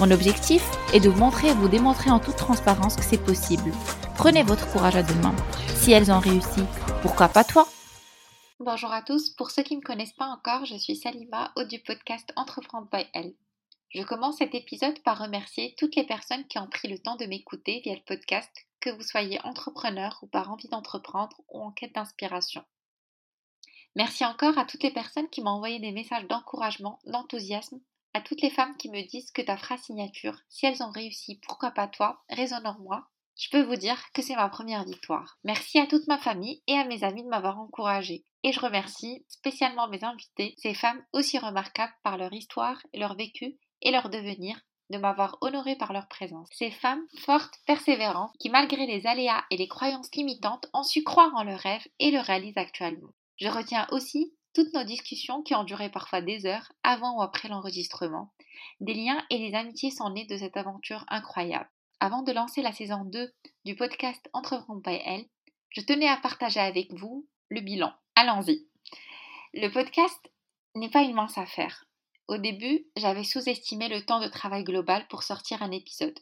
Mon objectif est de vous montrer et vous démontrer en toute transparence que c'est possible. Prenez votre courage à deux mains. Si elles ont réussi, pourquoi pas toi? Bonjour à tous, pour ceux qui ne me connaissent pas encore, je suis Salima, hôte du podcast Entreprendre by Elle. Je commence cet épisode par remercier toutes les personnes qui ont pris le temps de m'écouter via le podcast, que vous soyez entrepreneur ou par envie d'entreprendre ou en quête d'inspiration. Merci encore à toutes les personnes qui m'ont envoyé des messages d'encouragement, d'enthousiasme, à toutes les femmes qui me disent que ta phrase signature, si elles ont réussi, pourquoi pas toi, résonne en moi. Je peux vous dire que c'est ma première victoire. Merci à toute ma famille et à mes amis de m'avoir encouragée. Et je remercie spécialement mes invités, ces femmes aussi remarquables par leur histoire, leur vécu et leur devenir, de m'avoir honorée par leur présence. Ces femmes fortes, persévérantes, qui malgré les aléas et les croyances limitantes ont su croire en leurs rêves et le réalisent actuellement. Je retiens aussi toutes nos discussions qui ont duré parfois des heures avant ou après l'enregistrement. Des liens et des amitiés sont nés de cette aventure incroyable. Avant de lancer la saison 2 du podcast Entreprendre by Elle, je tenais à partager avec vous le bilan. Allons-y. Le podcast n'est pas une mince affaire. Au début, j'avais sous-estimé le temps de travail global pour sortir un épisode.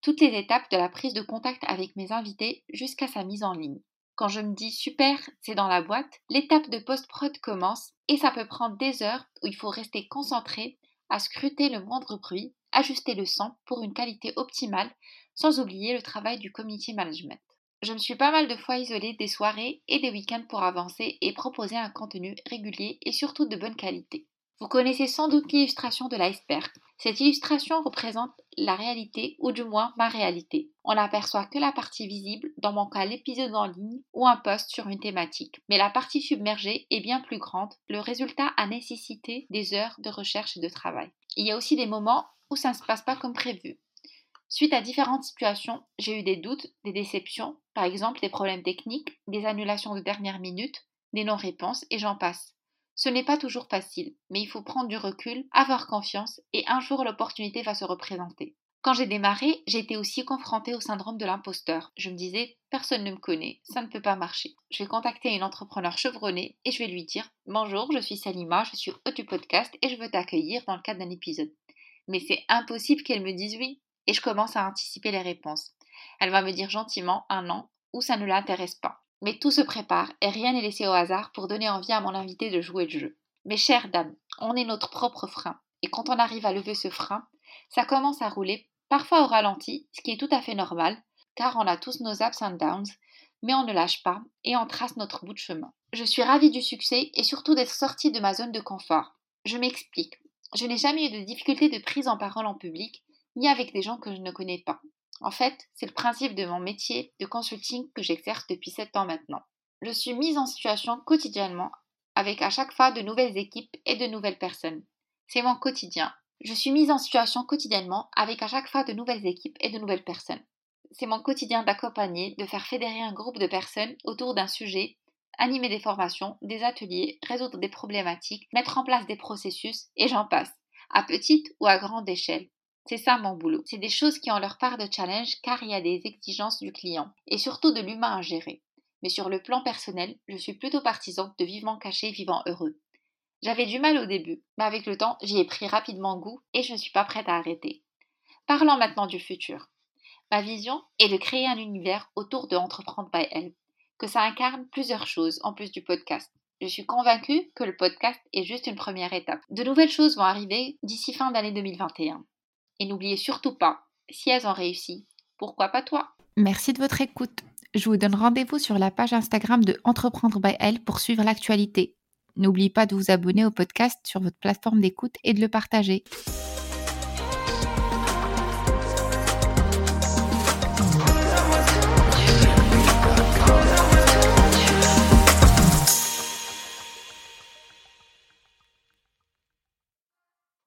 Toutes les étapes de la prise de contact avec mes invités jusqu'à sa mise en ligne. Quand je me dis super, c'est dans la boîte, l'étape de post-prod commence et ça peut prendre des heures où il faut rester concentré à scruter le moindre bruit, ajuster le son pour une qualité optimale, sans oublier le travail du community management. Je me suis pas mal de fois isolée des soirées et des week-ends pour avancer et proposer un contenu régulier et surtout de bonne qualité. Vous connaissez sans doute l'illustration de l'iceberg. Cette illustration représente la réalité ou du moins ma réalité. On n'aperçoit que la partie visible, dans mon cas l'épisode en ligne ou un post sur une thématique. Mais la partie submergée est bien plus grande. Le résultat a nécessité des heures de recherche et de travail. Il y a aussi des moments où ça ne se passe pas comme prévu. Suite à différentes situations, j'ai eu des doutes, des déceptions, par exemple des problèmes techniques, des annulations de dernière minute, des non-réponses et j'en passe. Ce n'est pas toujours facile, mais il faut prendre du recul, avoir confiance, et un jour l'opportunité va se représenter. Quand j'ai démarré, j'ai été aussi confrontée au syndrome de l'imposteur. Je me disais, personne ne me connaît, ça ne peut pas marcher. Je vais contacter une entrepreneur chevronnée et je vais lui dire Bonjour, je suis Salima, je suis hôte du podcast et je veux t'accueillir dans le cadre d'un épisode. Mais c'est impossible qu'elle me dise oui. Et je commence à anticiper les réponses. Elle va me dire gentiment un non ou ça ne l'intéresse pas. Mais tout se prépare et rien n'est laissé au hasard pour donner envie à mon invité de jouer le jeu. Mes chères dames, on est notre propre frein. Et quand on arrive à lever ce frein, ça commence à rouler, parfois au ralenti, ce qui est tout à fait normal, car on a tous nos ups and downs, mais on ne lâche pas et on trace notre bout de chemin. Je suis ravie du succès et surtout d'être sortie de ma zone de confort. Je m'explique. Je n'ai jamais eu de difficulté de prise en parole en public, ni avec des gens que je ne connais pas. En fait, c'est le principe de mon métier de consulting que j'exerce depuis 7 ans maintenant. Je suis mise en situation quotidiennement avec à chaque fois de nouvelles équipes et de nouvelles personnes. C'est mon quotidien. Je suis mise en situation quotidiennement avec à chaque fois de nouvelles équipes et de nouvelles personnes. C'est mon quotidien d'accompagner, de faire fédérer un groupe de personnes autour d'un sujet, animer des formations, des ateliers, résoudre des problématiques, mettre en place des processus, et j'en passe, à petite ou à grande échelle. C'est ça mon boulot. C'est des choses qui ont leur part de challenge car il y a des exigences du client et surtout de l'humain à gérer. Mais sur le plan personnel, je suis plutôt partisan de vivement caché, vivant heureux. J'avais du mal au début, mais avec le temps, j'y ai pris rapidement goût et je ne suis pas prête à arrêter. Parlons maintenant du futur. Ma vision est de créer un univers autour de Entreprendre by Elle, que ça incarne plusieurs choses en plus du podcast. Je suis convaincue que le podcast est juste une première étape. De nouvelles choses vont arriver d'ici fin d'année 2021. Et n'oubliez surtout pas, si elles ont réussi, pourquoi pas toi? Merci de votre écoute. Je vous donne rendez-vous sur la page Instagram de Entreprendre by Elle pour suivre l'actualité. N'oubliez pas de vous abonner au podcast sur votre plateforme d'écoute et de le partager.